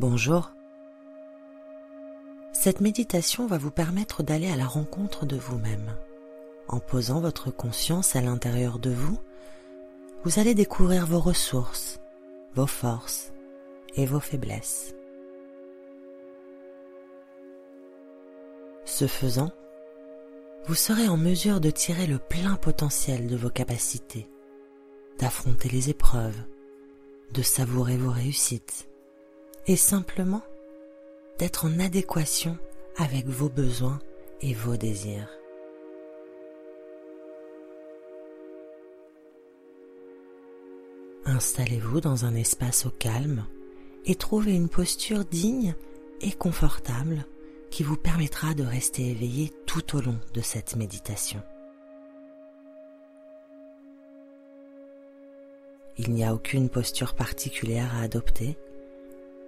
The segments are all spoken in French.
Bonjour. Cette méditation va vous permettre d'aller à la rencontre de vous-même. En posant votre conscience à l'intérieur de vous, vous allez découvrir vos ressources, vos forces et vos faiblesses. Ce faisant, vous serez en mesure de tirer le plein potentiel de vos capacités, d'affronter les épreuves, de savourer vos réussites et simplement d'être en adéquation avec vos besoins et vos désirs. Installez-vous dans un espace au calme et trouvez une posture digne et confortable qui vous permettra de rester éveillé tout au long de cette méditation. Il n'y a aucune posture particulière à adopter,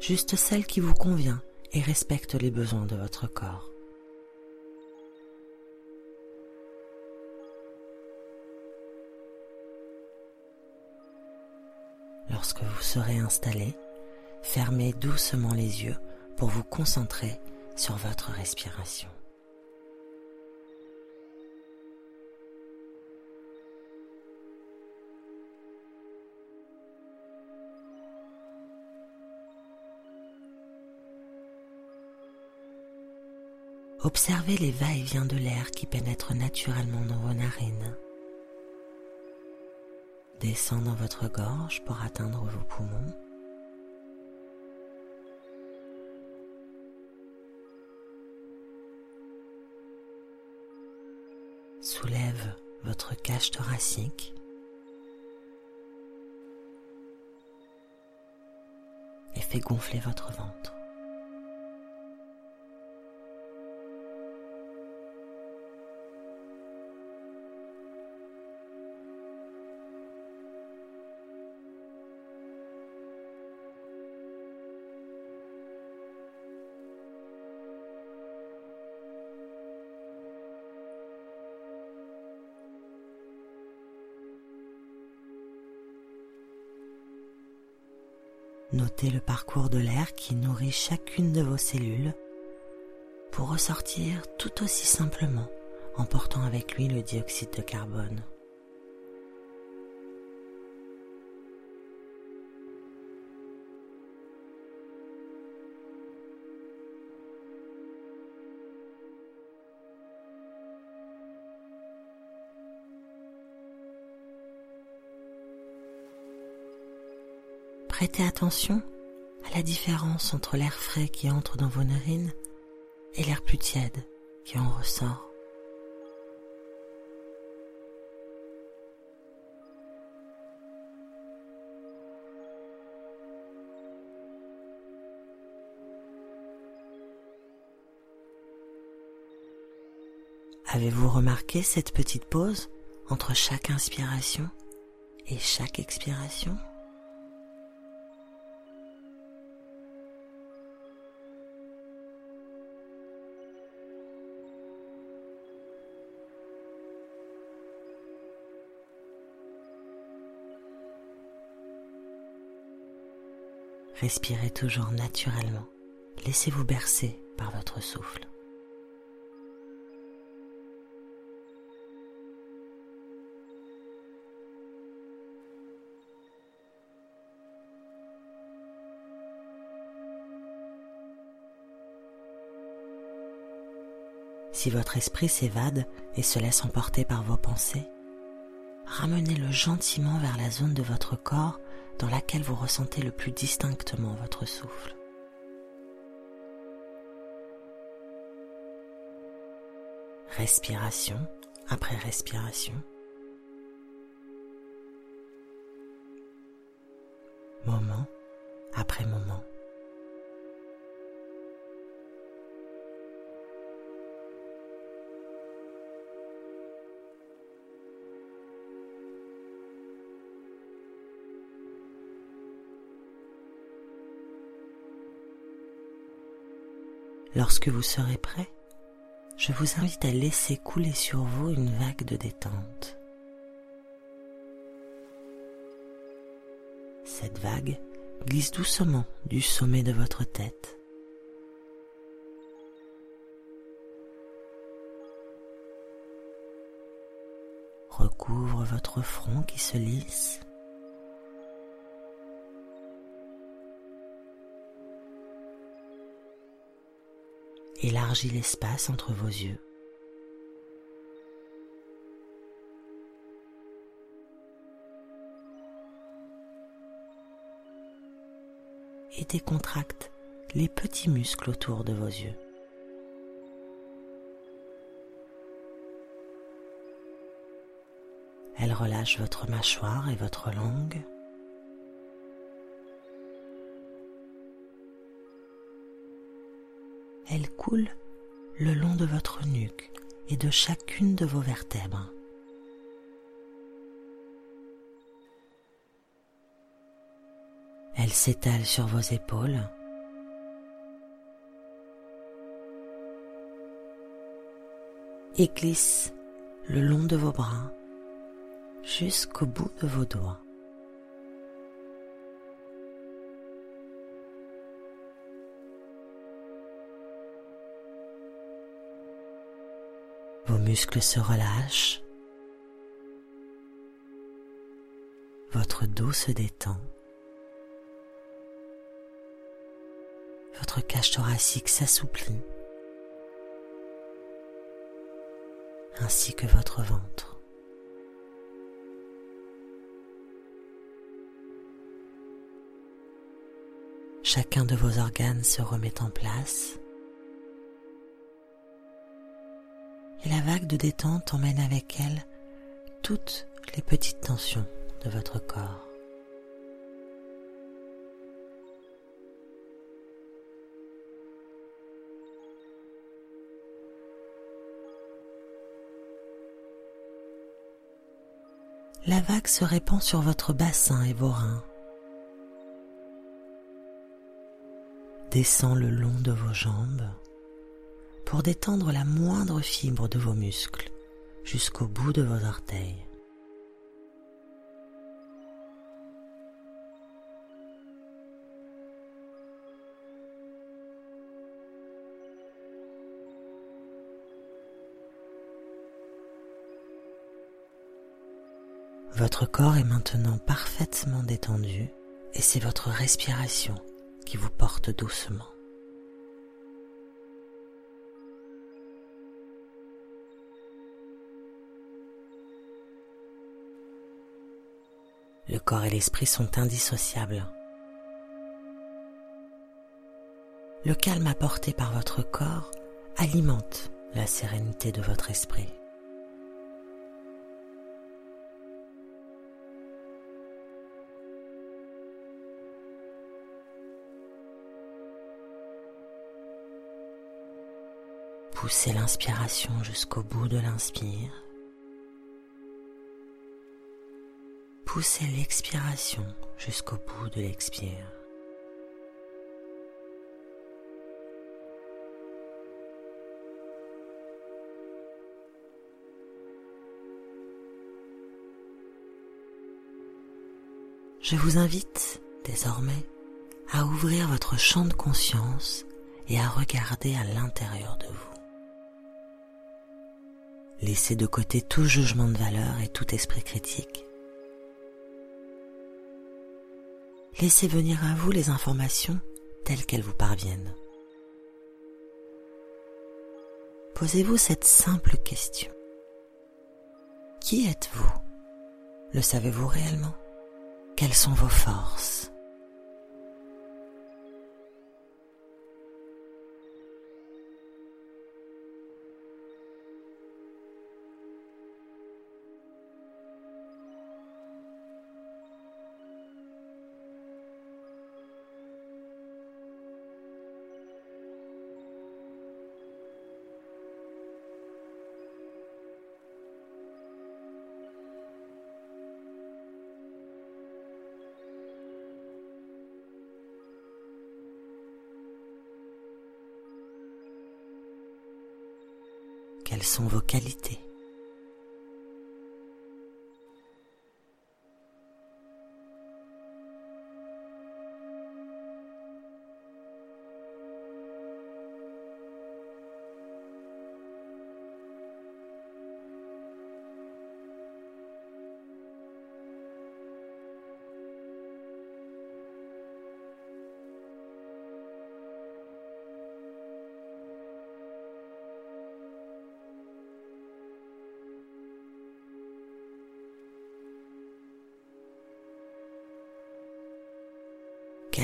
juste celle qui vous convient et respecte les besoins de votre corps. Lorsque vous serez installé, fermez doucement les yeux pour vous concentrer sur votre respiration. Observez les va-et-vient de l'air qui pénètre naturellement dans vos narines. Descend dans votre gorge pour atteindre vos poumons. Soulève votre cage thoracique. Et fait gonfler votre ventre. Le parcours de l'air qui nourrit chacune de vos cellules pour ressortir tout aussi simplement en portant avec lui le dioxyde de carbone. Prêtez attention à la différence entre l'air frais qui entre dans vos narines et l'air plus tiède qui en ressort. Avez-vous remarqué cette petite pause entre chaque inspiration et chaque expiration? Respirez toujours naturellement. Laissez-vous bercer par votre souffle. Si votre esprit s'évade et se laisse emporter par vos pensées, ramenez-le gentiment vers la zone de votre corps dans laquelle vous ressentez le plus distinctement votre souffle. Respiration après respiration. Moment Lorsque vous serez prêt, je vous invite à laisser couler sur vous une vague de détente. Cette vague glisse doucement du sommet de votre tête. Recouvre votre front qui se lisse. Élargit l'espace entre vos yeux. et décontracte les petits muscles autour de vos yeux. Elle relâche votre mâchoire et votre langue. Elle coule le long de votre nuque et de chacune de vos vertèbres. Elle s'étale sur vos épaules. Et glisse le long de vos bras jusqu'au bout de vos doigts. Muscles se relâchent. Votre dos se détend. votre cage thoracique s'assouplit, ainsi que votre ventre. Chacun de vos organes se remet en place la vague de détente emmène avec elle toutes les petites tensions de votre corps. la vague se répand sur votre bassin et vos reins. Descend le long de vos jambes pour détendre la moindre fibre de vos muscles jusqu'au bout de vos orteils. Votre corps est maintenant parfaitement détendu et c'est votre respiration qui vous porte doucement. Corps et l'esprit sont indissociables. Le calme apporté par votre corps alimente la sérénité de votre esprit. Poussez l'inspiration jusqu'au bout de l'inspire. Poussez l'expiration jusqu'au bout de l'expire. Je vous invite désormais à ouvrir votre champ de conscience et à regarder à l'intérieur de vous. Laissez de côté tout jugement de valeur et tout esprit critique. Laissez venir à vous les informations telles qu'elles vous parviennent. Posez-vous cette simple question. Qui êtes-vous? Le savez-vous réellement? Quelles sont vos forces? Quelles sont vos qualités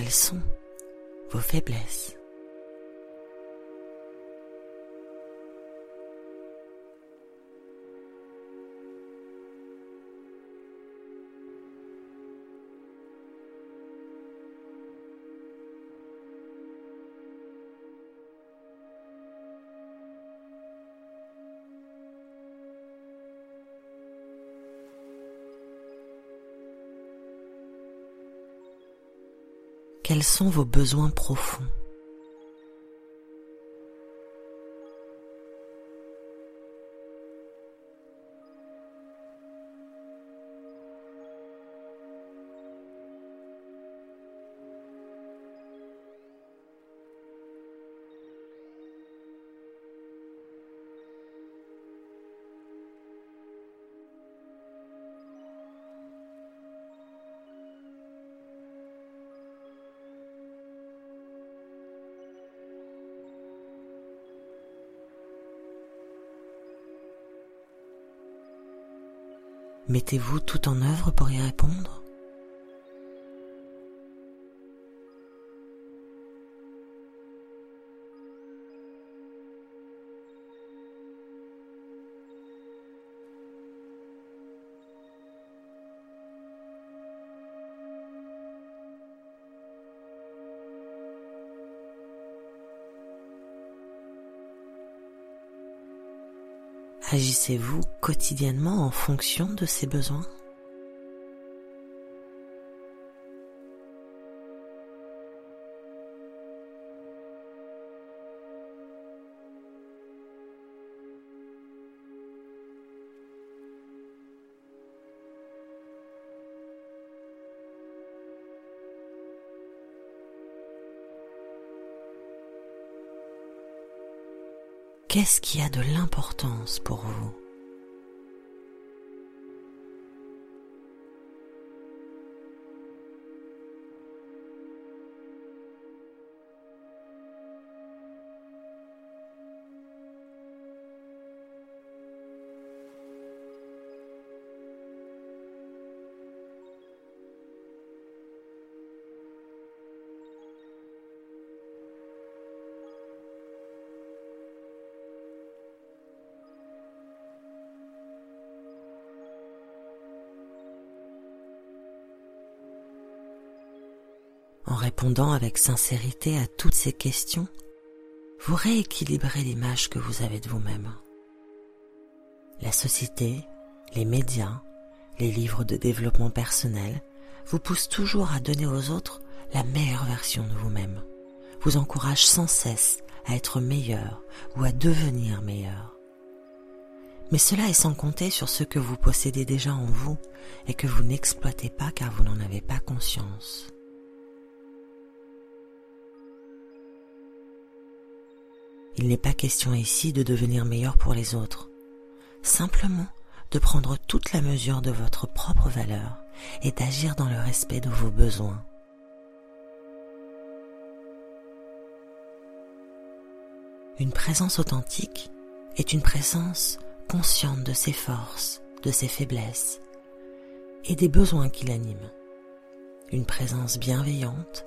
quelles sont vos faiblesses? Quels sont vos besoins profonds Mettez-vous tout en œuvre pour y répondre? Agissez-vous quotidiennement en fonction de ces besoins? Qu'est-ce qui a de l'importance pour vous? Répondant avec sincérité à toutes ces questions, vous rééquilibrez l'image que vous avez de vous-même. La société, les médias, les livres de développement personnel vous poussent toujours à donner aux autres la meilleure version de vous-même, vous encouragent sans cesse à être meilleur ou à devenir meilleur. Mais cela est sans compter sur ce que vous possédez déjà en vous et que vous n'exploitez pas car vous n'en avez pas conscience. Il n'est pas question ici de devenir meilleur pour les autres, simplement de prendre toute la mesure de votre propre valeur et d'agir dans le respect de vos besoins. Une présence authentique est une présence consciente de ses forces, de ses faiblesses et des besoins qui l'animent. Une présence bienveillante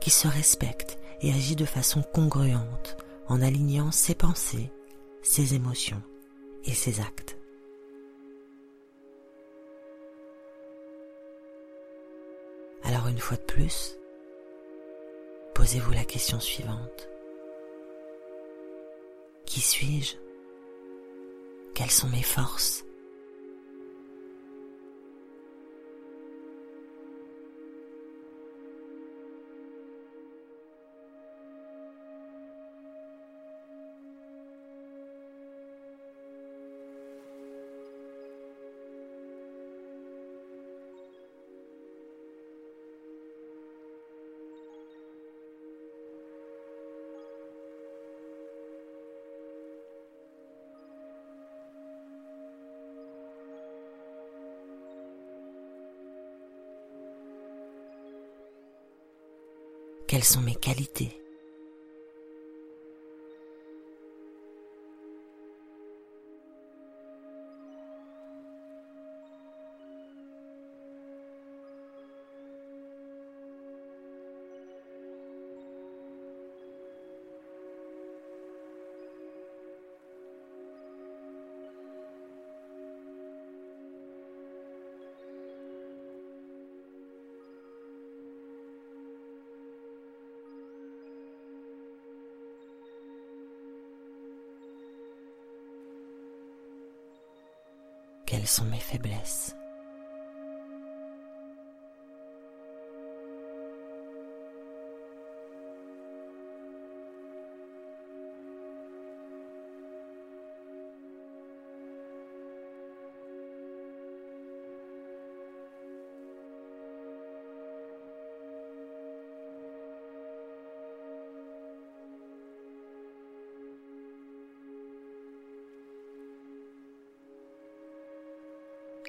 qui se respecte et agit de façon congruente en alignant ses pensées, ses émotions et ses actes. Alors une fois de plus, posez-vous la question suivante. Qui suis-je? Quelles sont mes forces? Quelles sont mes qualités quelles sont mes faiblesses.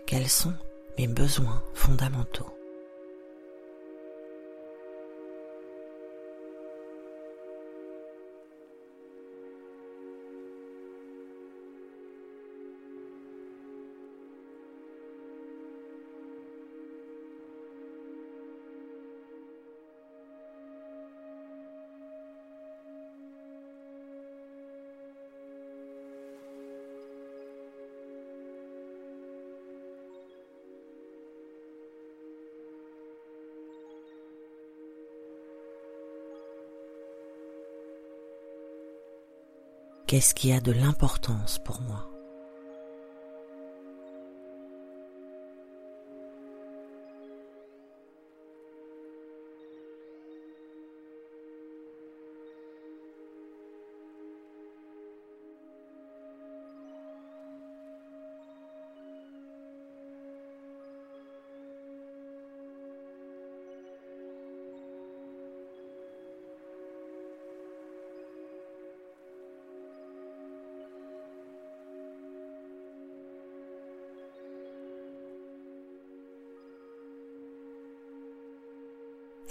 Quels sont mes besoins fondamentaux Qu'est-ce qui a de l'importance pour moi?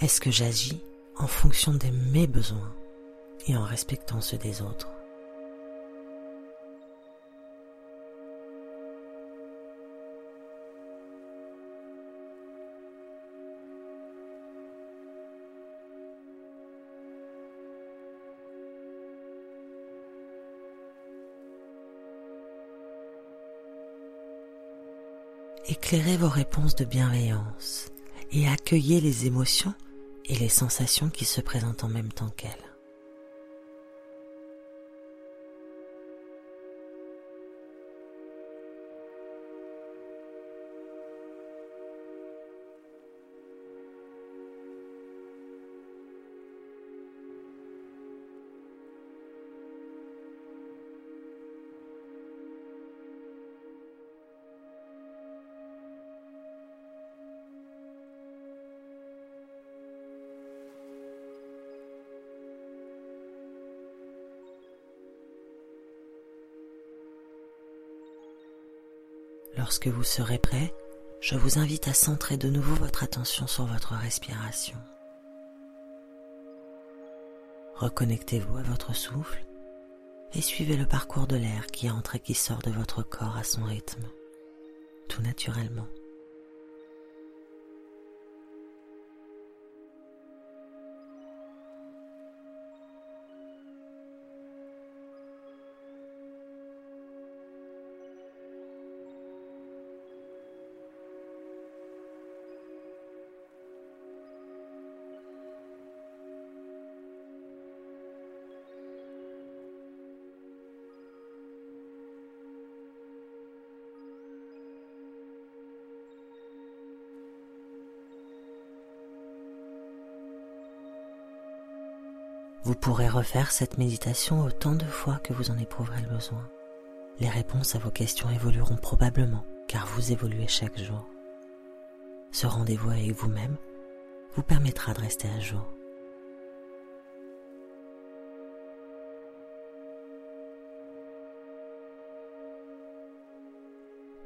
Est-ce que j'agis en fonction de mes besoins et en respectant ceux des autres? Éclairez vos réponses de bienveillance et accueillez les émotions et les sensations qui se présentent en même temps qu'elle. Lorsque vous serez prêt, je vous invite à centrer de nouveau votre attention sur votre respiration. Reconnectez-vous à votre souffle et suivez le parcours de l'air qui entre et qui sort de votre corps à son rythme, tout naturellement. Vous pourrez refaire cette méditation autant de fois que vous en éprouverez le besoin. Les réponses à vos questions évolueront probablement car vous évoluez chaque jour. Ce rendez-vous avec vous-même vous permettra de rester à jour.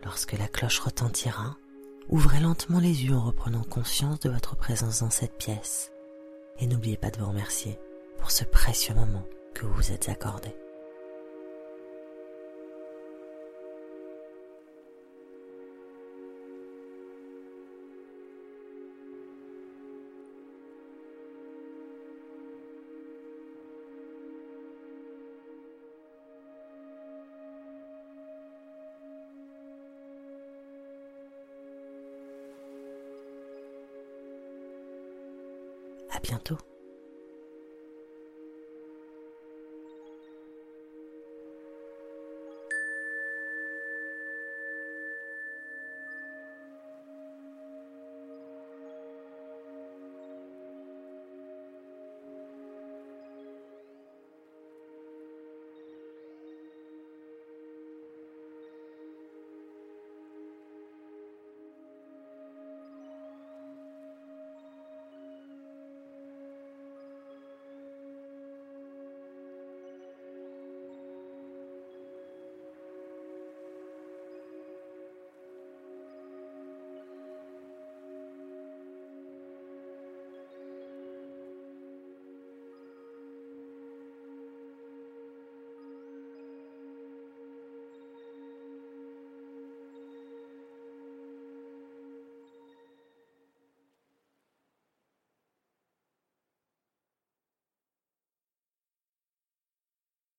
Lorsque la cloche retentira, ouvrez lentement les yeux en reprenant conscience de votre présence dans cette pièce et n'oubliez pas de vous remercier pour ce précieux moment que vous vous êtes accordé. À bientôt.